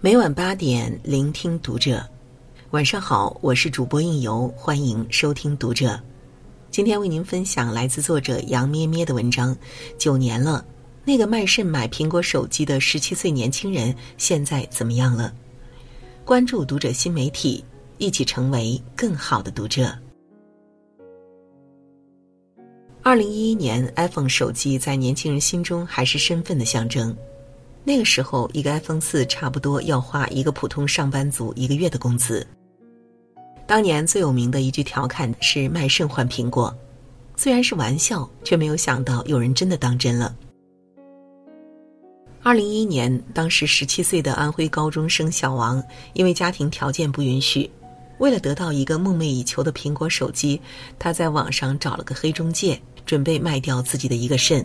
每晚八点，聆听读者。晚上好，我是主播应由，欢迎收听读者。今天为您分享来自作者杨咩咩的文章。九年了，那个卖肾买苹果手机的十七岁年轻人现在怎么样了？关注读者新媒体，一起成为更好的读者。二零一一年，iPhone 手机在年轻人心中还是身份的象征。那个时候，一个 iPhone 四差不多要花一个普通上班族一个月的工资。当年最有名的一句调侃是“卖肾换苹果”，虽然是玩笑，却没有想到有人真的当真了。二零一一年，当时十七岁的安徽高中生小王，因为家庭条件不允许，为了得到一个梦寐以求的苹果手机，他在网上找了个黑中介，准备卖掉自己的一个肾。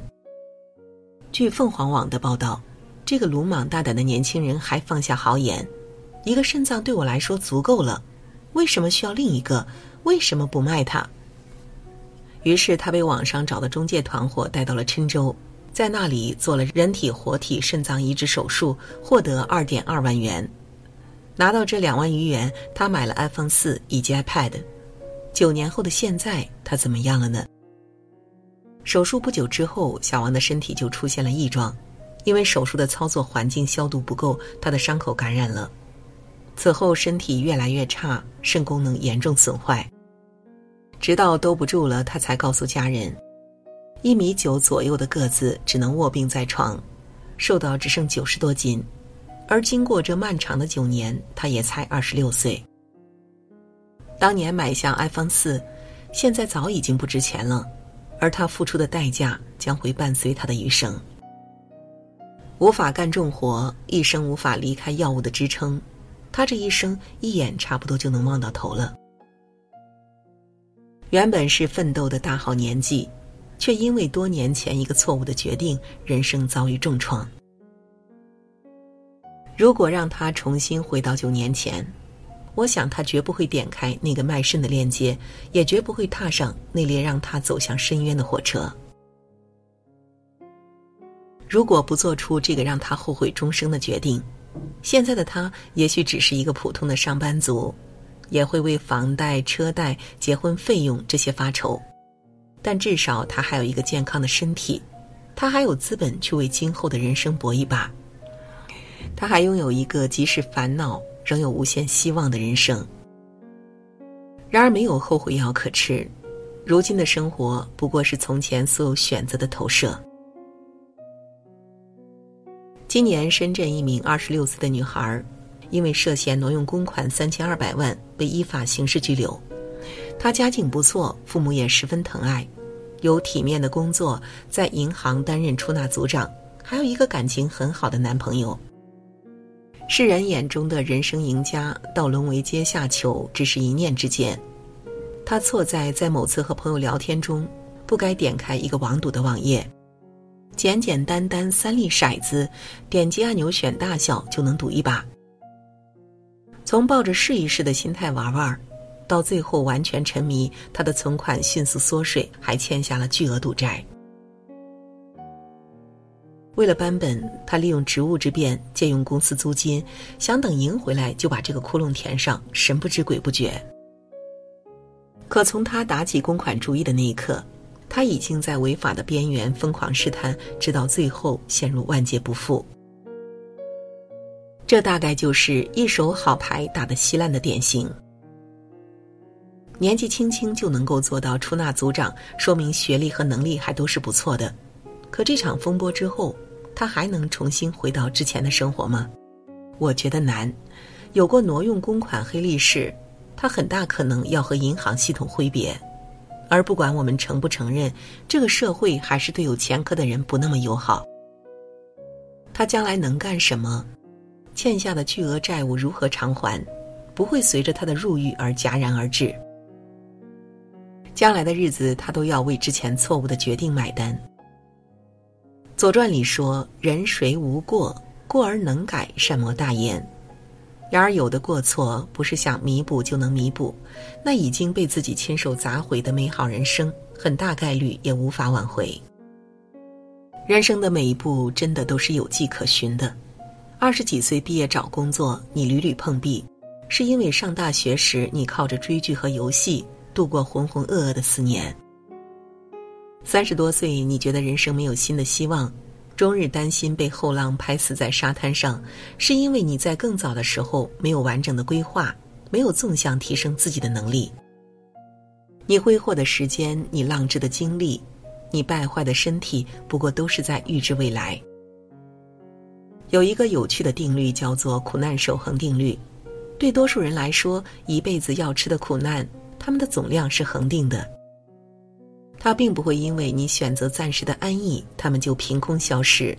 据凤凰网的报道。这个鲁莽大胆的年轻人还放下豪言：“一个肾脏对我来说足够了，为什么需要另一个？为什么不卖它？”于是他被网上找的中介团伙带到了郴州，在那里做了人体活体肾脏移植手术，获得二点二万元。拿到这两万余元，他买了 iPhone 四以及 iPad。九年后的现在，他怎么样了呢？手术不久之后，小王的身体就出现了异状。因为手术的操作环境消毒不够，他的伤口感染了。此后身体越来越差，肾功能严重损坏。直到兜不住了，他才告诉家人：一米九左右的个子，只能卧病在床，瘦到只剩九十多斤。而经过这漫长的九年，他也才二十六岁。当年买下 iPhone 四，现在早已经不值钱了，而他付出的代价将会伴随他的余生。无法干重活，一生无法离开药物的支撑，他这一生一眼差不多就能望到头了。原本是奋斗的大好年纪，却因为多年前一个错误的决定，人生遭遇重创。如果让他重新回到九年前，我想他绝不会点开那个卖肾的链接，也绝不会踏上那列让他走向深渊的火车。如果不做出这个让他后悔终生的决定，现在的他也许只是一个普通的上班族，也会为房贷、车贷、结婚费用这些发愁，但至少他还有一个健康的身体，他还有资本去为今后的人生搏一把，他还拥有一个即使烦恼仍有无限希望的人生。然而，没有后悔药可吃，如今的生活不过是从前所有选择的投射。今年，深圳一名二十六岁的女孩，因为涉嫌挪用公款三千二百万，被依法刑事拘留。她家境不错，父母也十分疼爱，有体面的工作，在银行担任出纳组长，还有一个感情很好的男朋友。世人眼中的人生赢家，到沦为阶下囚，只是一念之间。她错在在某次和朋友聊天中，不该点开一个网赌的网页。简简单单三粒骰子，点击按钮选大小就能赌一把。从抱着试一试的心态玩玩，到最后完全沉迷，他的存款迅速缩水，还欠下了巨额赌债。为了扳本，他利用职务之便借用公司租金，想等赢回来就把这个窟窿填上，神不知鬼不觉。可从他打起公款主意的那一刻。他已经在违法的边缘疯狂试探，直到最后陷入万劫不复。这大概就是一手好牌打得稀烂的典型。年纪轻轻就能够做到出纳组长，说明学历和能力还都是不错的。可这场风波之后，他还能重新回到之前的生活吗？我觉得难。有过挪用公款黑历史，他很大可能要和银行系统挥别。而不管我们承不承认，这个社会还是对有前科的人不那么友好。他将来能干什么？欠下的巨额债务如何偿还？不会随着他的入狱而戛然而止。将来的日子，他都要为之前错误的决定买单。《左传》里说：“人谁无过？过而能改，善莫大焉。”然而，有的过错不是想弥补就能弥补，那已经被自己亲手砸毁的美好人生，很大概率也无法挽回。人生的每一步真的都是有迹可循的，二十几岁毕业找工作，你屡屡碰壁，是因为上大学时你靠着追剧和游戏度过浑浑噩噩的四年。三十多岁，你觉得人生没有新的希望，终日担心被后浪拍死在沙滩上，是因为你在更早的时候没有完整的规划，没有纵向提升自己的能力。你挥霍的时间，你浪掷的精力，你败坏的身体，不过都是在预知未来。有一个有趣的定律，叫做苦难守恒定律。对多数人来说，一辈子要吃的苦难，他们的总量是恒定的。它并不会因为你选择暂时的安逸，他们就凭空消失。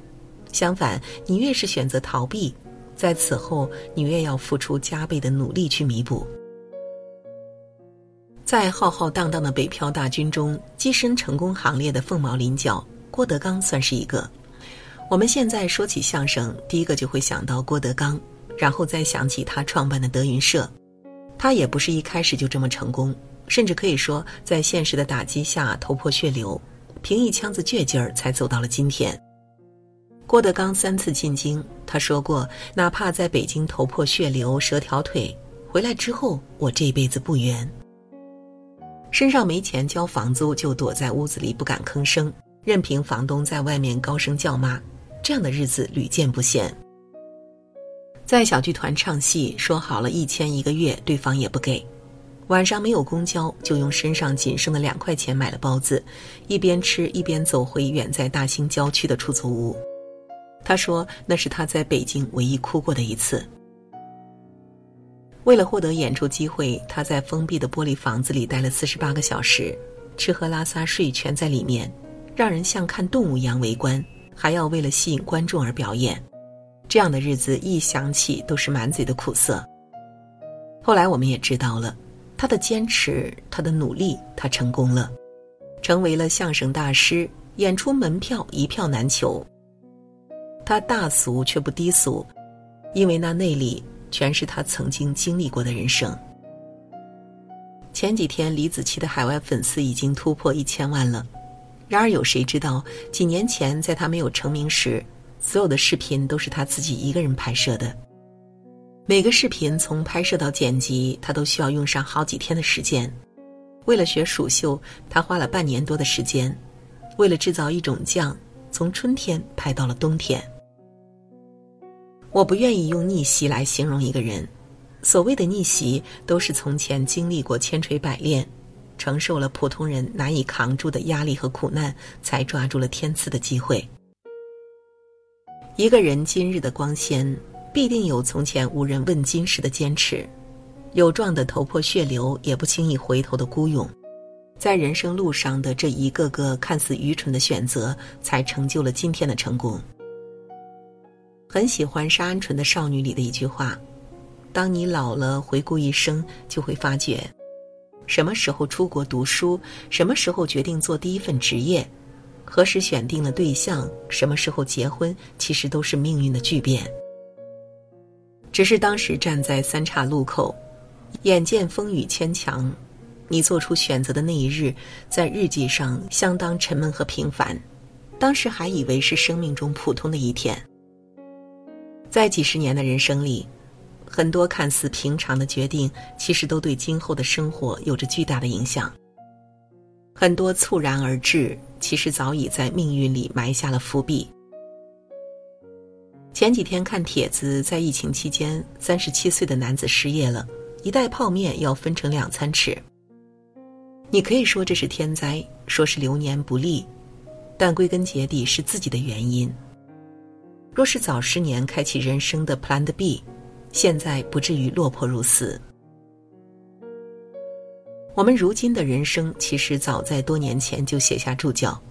相反，你越是选择逃避，在此后你越要付出加倍的努力去弥补。在浩浩荡荡的北漂大军中，跻身成功行列的凤毛麟角，郭德纲算是一个。我们现在说起相声，第一个就会想到郭德纲，然后再想起他创办的德云社。他也不是一开始就这么成功，甚至可以说在现实的打击下头破血流，凭一腔子倔劲儿才走到了今天。郭德纲三次进京，他说过：“哪怕在北京头破血流、折条腿，回来之后我这辈子不冤。”身上没钱交房租，就躲在屋子里不敢吭声，任凭房东在外面高声叫骂。这样的日子屡见不鲜。在小剧团唱戏，说好了一千一个月，对方也不给。晚上没有公交，就用身上仅剩的两块钱买了包子，一边吃一边走回远在大兴郊区的出租屋。他说那是他在北京唯一哭过的一次。为了获得演出机会，他在封闭的玻璃房子里待了四十八个小时，吃喝拉撒睡全在里面，让人像看动物一样围观。还要为了吸引观众而表演，这样的日子一想起都是满嘴的苦涩。后来我们也知道了，他的坚持，他的努力，他成功了，成为了相声大师，演出门票一票难求。他大俗却不低俗，因为那内里全是他曾经经历过的人生。前几天李子柒的海外粉丝已经突破一千万了。然而，有谁知道，几年前在他没有成名时，所有的视频都是他自己一个人拍摄的。每个视频从拍摄到剪辑，他都需要用上好几天的时间。为了学蜀绣，他花了半年多的时间；为了制造一种酱，从春天拍到了冬天。我不愿意用逆袭来形容一个人，所谓的逆袭，都是从前经历过千锤百炼。承受了普通人难以扛住的压力和苦难，才抓住了天赐的机会。一个人今日的光鲜，必定有从前无人问津时的坚持，有撞得头破血流也不轻易回头的孤勇，在人生路上的这一个个看似愚蠢的选择，才成就了今天的成功。很喜欢沙鹌鹑的《少女》里的一句话：“当你老了，回顾一生，就会发觉。”什么时候出国读书？什么时候决定做第一份职业？何时选定了对象？什么时候结婚？其实都是命运的巨变。只是当时站在三岔路口，眼见风雨牵强，你做出选择的那一日，在日记上相当沉闷和平凡。当时还以为是生命中普通的一天。在几十年的人生里。很多看似平常的决定，其实都对今后的生活有着巨大的影响。很多猝然而至，其实早已在命运里埋下了伏笔。前几天看帖子，在疫情期间，三十七岁的男子失业了，一袋泡面要分成两餐吃。你可以说这是天灾，说是流年不利，但归根结底是自己的原因。若是早十年开启人生的 Plan B。现在不至于落魄如斯。我们如今的人生，其实早在多年前就写下注脚：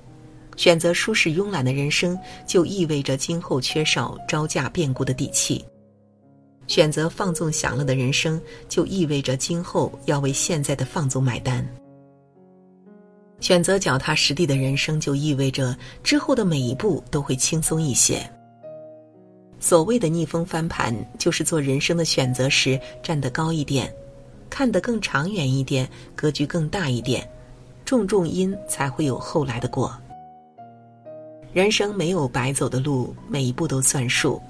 选择舒适慵懒的人生，就意味着今后缺少招架变故的底气；选择放纵享乐的人生，就意味着今后要为现在的放纵买单；选择脚踏实地的人生，就意味着之后的每一步都会轻松一些。所谓的逆风翻盘，就是做人生的选择时站得高一点，看得更长远一点，格局更大一点，种种因才会有后来的果。人生没有白走的路，每一步都算数，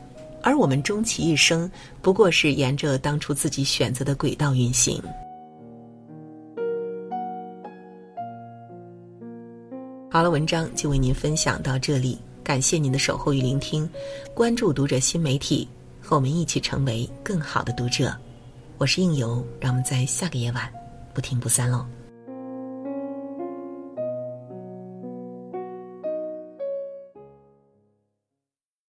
而我们终其一生，不过是沿着当初自己选择的轨道运行。好了，文章就为您分享到这里，感谢您的守候与聆听，关注读者新媒体，和我们一起成为更好的读者。我是应由，让我们在下个夜晚不听不散喽。